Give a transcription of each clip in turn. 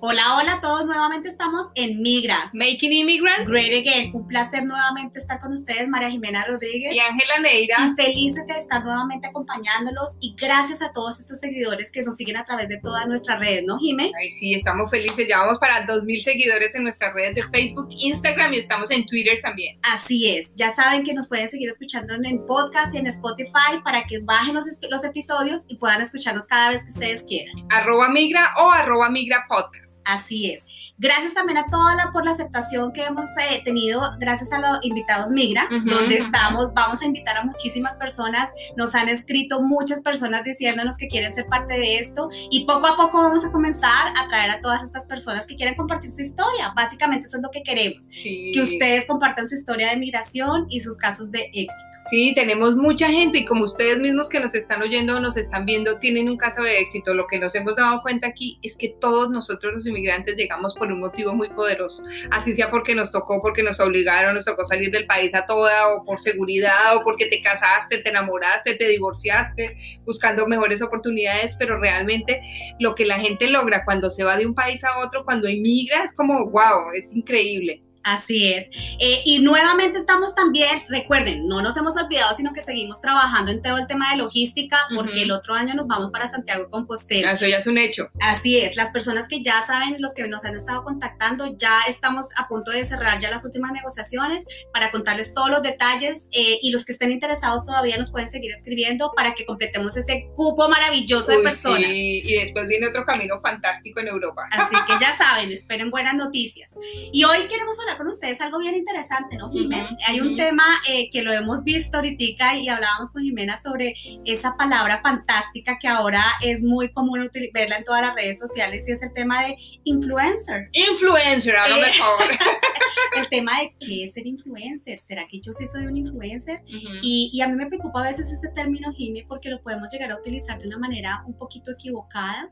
Hola, hola a todos, nuevamente estamos en Migra. Making Immigrants. Great Again, un placer nuevamente estar con ustedes, María Jimena Rodríguez. Y Ángela Neira. Y felices de estar nuevamente acompañándolos y gracias a todos estos seguidores que nos siguen a través de todas nuestras redes, ¿no, Jimé? Ay, sí, estamos felices, ya vamos para 2.000 seguidores en nuestras redes de Facebook, Instagram y estamos en Twitter también. Así es, ya saben que nos pueden seguir escuchando en podcast y en Spotify para que bajen los, los episodios y puedan escucharnos cada vez que ustedes quieran. Arroba Migra o arroba Migra Podcast. Así es. Gracias también a toda la por la aceptación que hemos eh, tenido, gracias a los invitados Migra, donde estamos. Vamos a invitar a muchísimas personas. Nos han escrito muchas personas diciéndonos que quieren ser parte de esto y poco a poco vamos a comenzar a traer a todas estas personas que quieren compartir su historia. Básicamente eso es lo que queremos, que ustedes compartan su historia de migración y sus casos de éxito. Sí, tenemos mucha gente y como ustedes mismos que nos están oyendo o nos están viendo tienen un caso de éxito, lo que nos hemos dado cuenta aquí es que todos nosotros los inmigrantes llegamos por un motivo muy poderoso, así sea porque nos tocó, porque nos obligaron, nos tocó salir del país a toda, o por seguridad, o porque te casaste, te enamoraste, te divorciaste, buscando mejores oportunidades, pero realmente lo que la gente logra cuando se va de un país a otro, cuando emigra, es como, wow, es increíble. Así es. Eh, y nuevamente estamos también, recuerden, no nos hemos olvidado, sino que seguimos trabajando en todo el tema de logística, porque el otro año nos vamos para Santiago Compostela. Eso ya es un hecho. Así es. Las personas que ya saben, los que nos han estado contactando, ya estamos a punto de cerrar ya las últimas negociaciones para contarles todos los detalles eh, y los que estén interesados todavía nos pueden seguir escribiendo para que completemos ese cupo maravilloso de personas. Sí. Y después viene otro camino fantástico en Europa. Así que ya saben, esperen buenas noticias. Y hoy queremos hablar con ustedes algo bien interesante, ¿no, Jimena? Hay un tema eh, que lo hemos visto ahorita y hablábamos con Jimena sobre esa palabra fantástica que ahora es muy común verla en todas las redes sociales y es el tema de influencer. Influencer, a lo eh, mejor. el tema de qué es ser influencer. ¿Será que yo sí soy un influencer? y, y, a mí me preocupa a veces ese término, Jimmy, porque lo podemos llegar a utilizar de una manera un poquito equivocada,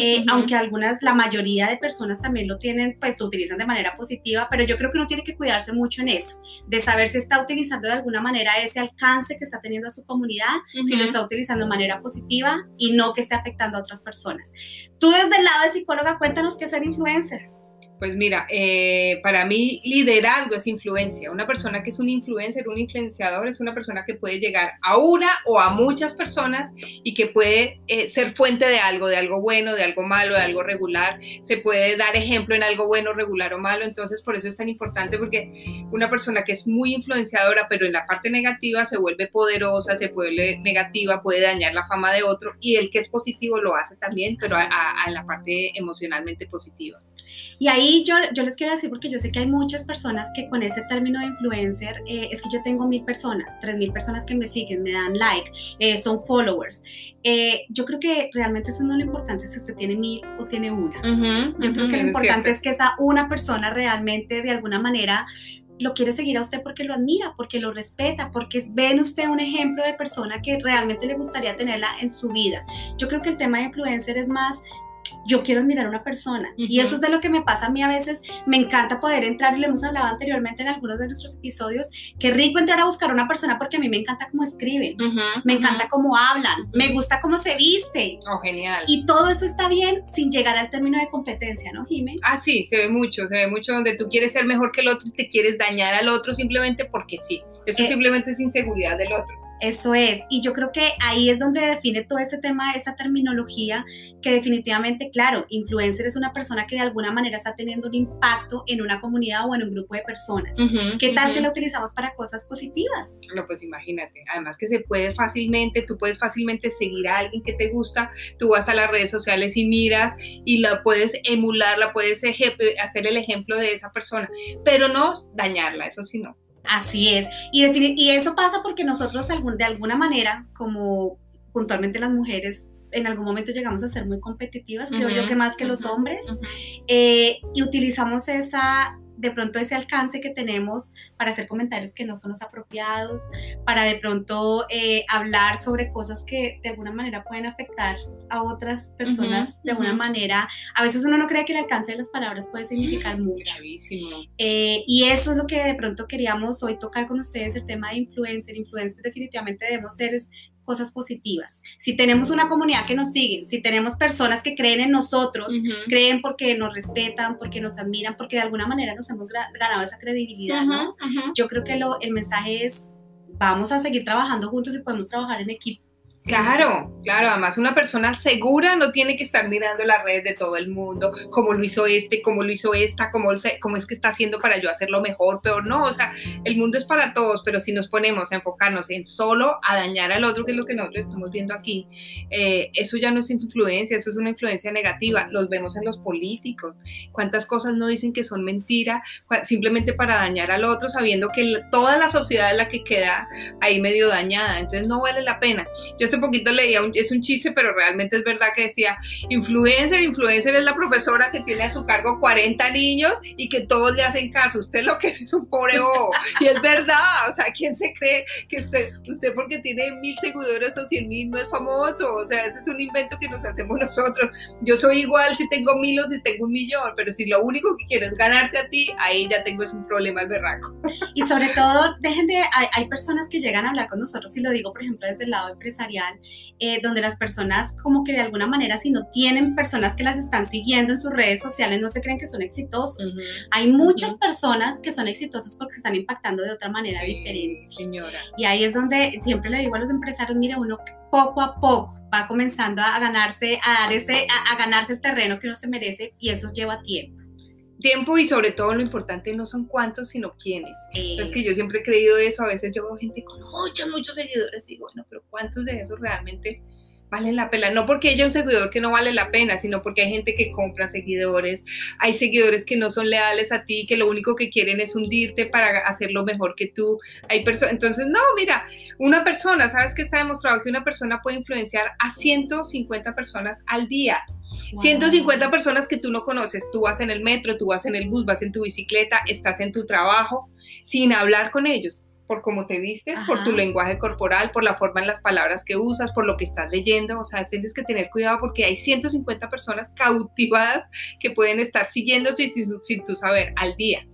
eh, aunque algunas, la mayoría de personas también lo tienen, pues lo utilizan de manera positiva, pero yo creo que uno tiene que cuidarse mucho en eso, de saber si está utilizando de alguna manera ese alcance que está teniendo a su comunidad, si lo está utilizando de manera positiva y no que esté afectando a otras personas. Tú desde el lado de psicóloga, cuéntanos qué es ser influencer. Pues mira, eh, para mí liderazgo es influencia. Una persona que es un influencer, un influenciador, es una persona que puede llegar a una o a muchas personas y que puede eh, ser fuente de algo, de algo bueno, de algo malo, de algo regular. Se puede dar ejemplo en algo bueno, regular o malo. Entonces, por eso es tan importante porque una persona que es muy influenciadora, pero en la parte negativa se vuelve poderosa, se vuelve negativa, puede dañar la fama de otro y el que es positivo lo hace también, pero a, a la parte emocionalmente positiva. Y ahí yo, yo les quiero decir, porque yo sé que hay muchas personas que con ese término de influencer, eh, es que yo tengo mil personas, tres mil personas que me siguen, me dan like, eh, son followers. Eh, yo creo que realmente eso no es lo importante si usted tiene mil o tiene una. yo creo que lo importante es que esa una persona realmente de alguna manera lo quiere seguir a usted porque lo admira, porque lo respeta, porque ven usted un ejemplo de persona que realmente le gustaría tenerla en su vida. Yo creo que el tema de influencer es más yo quiero admirar a una persona. Y eso es de lo que me pasa a mí a veces. Me encanta poder entrar, y lo hemos hablado anteriormente en algunos de nuestros episodios, qué rico entrar a buscar a una persona porque a mí me encanta cómo escriben, me encanta cómo hablan, me gusta cómo se viste. Oh, genial. Y todo eso está bien sin llegar al término de competencia, ¿no, Jimé? Ah, sí, se ve mucho, se ve mucho donde tú quieres ser mejor que el otro y te quieres dañar al otro simplemente porque sí. Eso eh, simplemente es inseguridad del otro. Eso es, y yo creo que ahí es donde define todo ese tema, esa terminología, que definitivamente, claro, influencer es una persona que de alguna manera está teniendo un impacto en una comunidad o en un grupo de personas. ¿Qué tal si la utilizamos para cosas positivas? No, pues imagínate, además que se puede fácilmente, tú puedes fácilmente seguir a alguien que te gusta, tú vas a las redes sociales y miras y la puedes emular, la puedes hacer el ejemplo de esa persona, pero no dañarla, eso sí no. Así es. Y, y eso pasa porque nosotros de alguna manera, como puntualmente las mujeres, en algún momento llegamos a ser muy competitivas, creo yo que más que los hombres, eh, y utilizamos esa, de pronto ese alcance que tenemos para hacer comentarios que no son los apropiados, para de pronto eh, hablar sobre cosas que de alguna manera pueden afectar a otras personas de una manera, a veces uno no cree que el alcance de las palabras puede significar mucho. Eh, y eso es lo que de pronto queríamos hoy tocar con ustedes, el tema de influencer. Influencer definitivamente debemos ser cosas positivas. Si tenemos una comunidad que nos sigue, si tenemos personas que creen en nosotros, creen porque nos respetan, porque nos admiran, porque de alguna manera nos hemos ganado esa credibilidad, ¿no? Yo creo que lo, el mensaje es, vamos a seguir trabajando juntos y podemos trabajar en equipo. Claro, claro, además una persona segura no tiene que estar mirando las redes de todo el mundo, cómo lo hizo este, cómo lo hizo esta, cómo, cómo es que está haciendo para yo hacerlo mejor, peor, no, o sea, el mundo es para todos, pero si nos ponemos a enfocarnos en solo a dañar al otro, que es lo que nosotros estamos viendo aquí, eh, eso ya no es influencia, eso es una influencia negativa, los vemos en los políticos, cuántas cosas no dicen que son mentira, simplemente para dañar al otro, sabiendo que toda la sociedad es la que queda ahí medio dañada, entonces no vale la pena. Yo hace poquito leía, es un chiste, pero realmente es verdad que decía, influencer, influencer es la profesora que tiene a su cargo 40 niños y que todos le hacen caso. Usted lo que es es un pobre bobo. Y es verdad, o sea, ¿quién se cree que usted, usted porque tiene mil seguidores o cien mil no es famoso? O sea, ese es un invento que nos hacemos nosotros. Yo soy igual si tengo mil o si tengo un millón, pero si lo único que quiero es ganarte a ti, ahí ya tengo es un problema el berraco. Y sobre todo, dejen de, hay, hay personas que llegan a hablar con nosotros, y lo digo, por ejemplo, desde el lado empresarial, eh, donde las personas como que de alguna manera si no tienen personas que las están siguiendo en sus redes sociales no se creen que son exitosos. Hay muchas personas que son exitosas porque se están impactando de otra manera diferente. Señora. Y ahí es donde siempre le digo a los empresarios, mire, uno poco a poco va comenzando a ganarse, a dar ese, a ganarse el terreno que uno se merece y eso lleva tiempo tiempo y sobre todo lo importante no son cuántos, sino quiénes. Es que yo siempre he creído eso, a veces yo veo gente con muchos, muchos seguidores, digo, bueno, pero ¿cuántos de esos realmente valen la pena? No porque haya un seguidor que no vale la pena, sino porque hay gente que compra seguidores, hay seguidores que no son leales a ti, que lo único que quieren es hundirte para hacerlo mejor que tú. Hay personas, entonces, no, mira, una persona, ¿sabes que está demostrado que una persona puede influenciar a 150 personas al día? 150 personas que tú no conoces, tú vas en el metro, tú vas en el bus, vas en tu bicicleta, estás en tu trabajo, sin hablar con ellos, por cómo te vistes, por tu lenguaje corporal, por la forma en las palabras que usas, por lo que estás leyendo, o sea, tienes que tener cuidado porque hay 150 personas cautivadas que pueden estar siguiéndote sin, sin tu saber al día.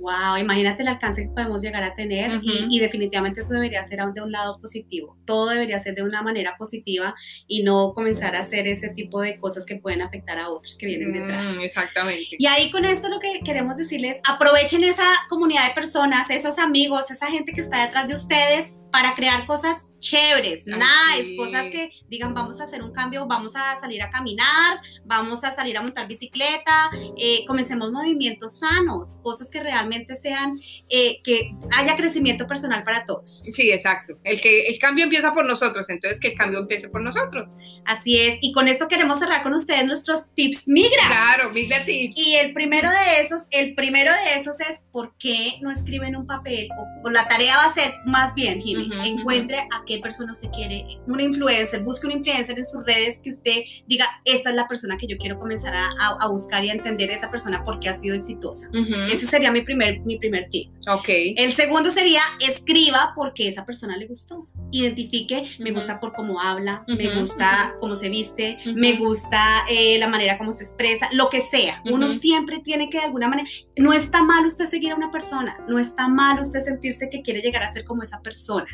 Wow, imagínate el alcance que podemos llegar a tener y, definitivamente eso debería ser de un lado positivo. Todo debería ser de una manera positiva y no comenzar a hacer ese tipo de cosas que pueden afectar a otros que vienen detrás. Mm, exactamente. Y ahí con esto lo que queremos decirles, aprovechen esa comunidad de personas, esos amigos, esa gente que está detrás de ustedes para crear cosas chéveres, nice, cosas que digan vamos a hacer un cambio, vamos a salir a caminar, vamos a salir a montar bicicleta, eh, comencemos movimientos sanos, cosas que realmente sean, eh, que haya crecimiento personal para todos. Sí, exacto. El, que, el cambio empieza por nosotros, entonces que el cambio empiece por nosotros. Así es, y con esto queremos cerrar con ustedes nuestros tips migra. Claro, migra tips. Y el primero de esos, el primero de esos es ¿por qué no escriben un papel? O, la tarea va a ser más bien, Jimmy, encuentre a qué persona se quiere, una influencer, busque un influencer en sus redes que usted diga, esta es la persona que yo quiero comenzar a, buscar y a entender esa persona porque ha sido exitosa. Ese sería mi primer, mi primer tip. Ok. El segundo sería, escriba porque esa persona le gustó. Identifique, me gusta por cómo habla, me gusta cómo se viste, me gusta eh, la manera como se expresa, lo que sea. Uno siempre tiene que de alguna manera, no está mal usted seguir a una persona, no está mal usted sentirse que quiere llegar a ser como esa persona.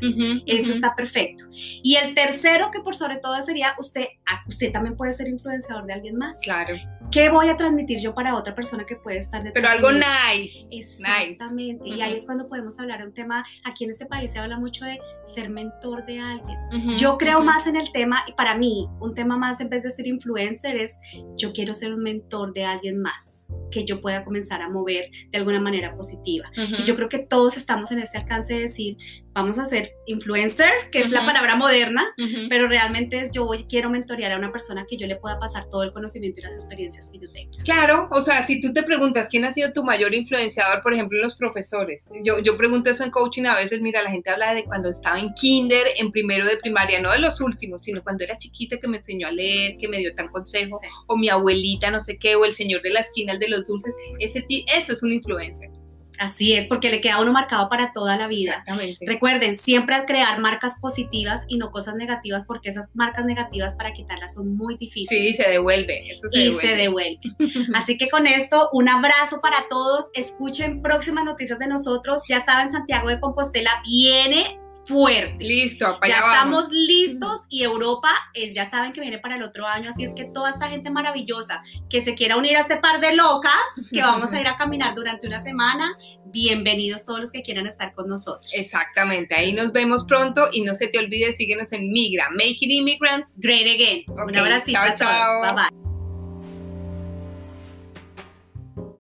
Eso está perfecto. Y el tercero, que por sobre todo sería usted, ah, usted también puede ser influenciador de alguien más. Claro. ¿Qué voy a transmitir yo para otra persona que puede estar detrás Pero algo nice. Exactamente. Y ahí es cuando podemos hablar de un tema, aquí en este país se habla mucho de ser mentor de alguien. yo creo más en el tema, y para mí, un tema más en vez de ser influencer es, yo quiero ser un mentor de alguien más que yo pueda comenzar a mover de alguna manera positiva. Y yo creo que todos estamos en ese alcance de decir, vamos a ser influencer, que es la palabra moderna, pero realmente es yo voy, quiero mentorear a una persona que yo le pueda pasar todo el conocimiento y las experiencias que yo tengo. Claro, o sea, si tú te preguntas quién ha sido tu mayor influenciador, por ejemplo, los profesores. Yo, yo pregunto eso en coaching a veces, mira, la gente habla de cuando estaba en kinder, en primero de primaria, no de los últimos, sino cuando era chiquita que me enseñó a leer, que me dio tan consejo, o mi abuelita, no sé qué, o el señor de la esquina, el de los dulces, ese eso es un influencer. Así es, porque le queda uno marcado para toda la vida. Exactamente. Recuerden, siempre crear marcas positivas y no cosas negativas, porque esas marcas negativas para quitarlas son muy difíciles. Sí, se devuelve, eso se y devuelve. se devuelve. Así que con esto, un abrazo para todos. Escuchen próximas noticias de nosotros. Ya saben, Santiago de Compostela viene fuerte. Listo, ya estamos listos y Europa es, ya saben que viene para el otro año, así es que toda esta gente maravillosa que se quiera unir a este par de locas, que vamos a ir a caminar durante una semana, bienvenidos todos los que quieran estar con nosotros. Exactamente, ahí nos vemos pronto y no se te olvide, síguenos en Migra, Making Immigrants Great Again. Un abracito a todos. Bye bye.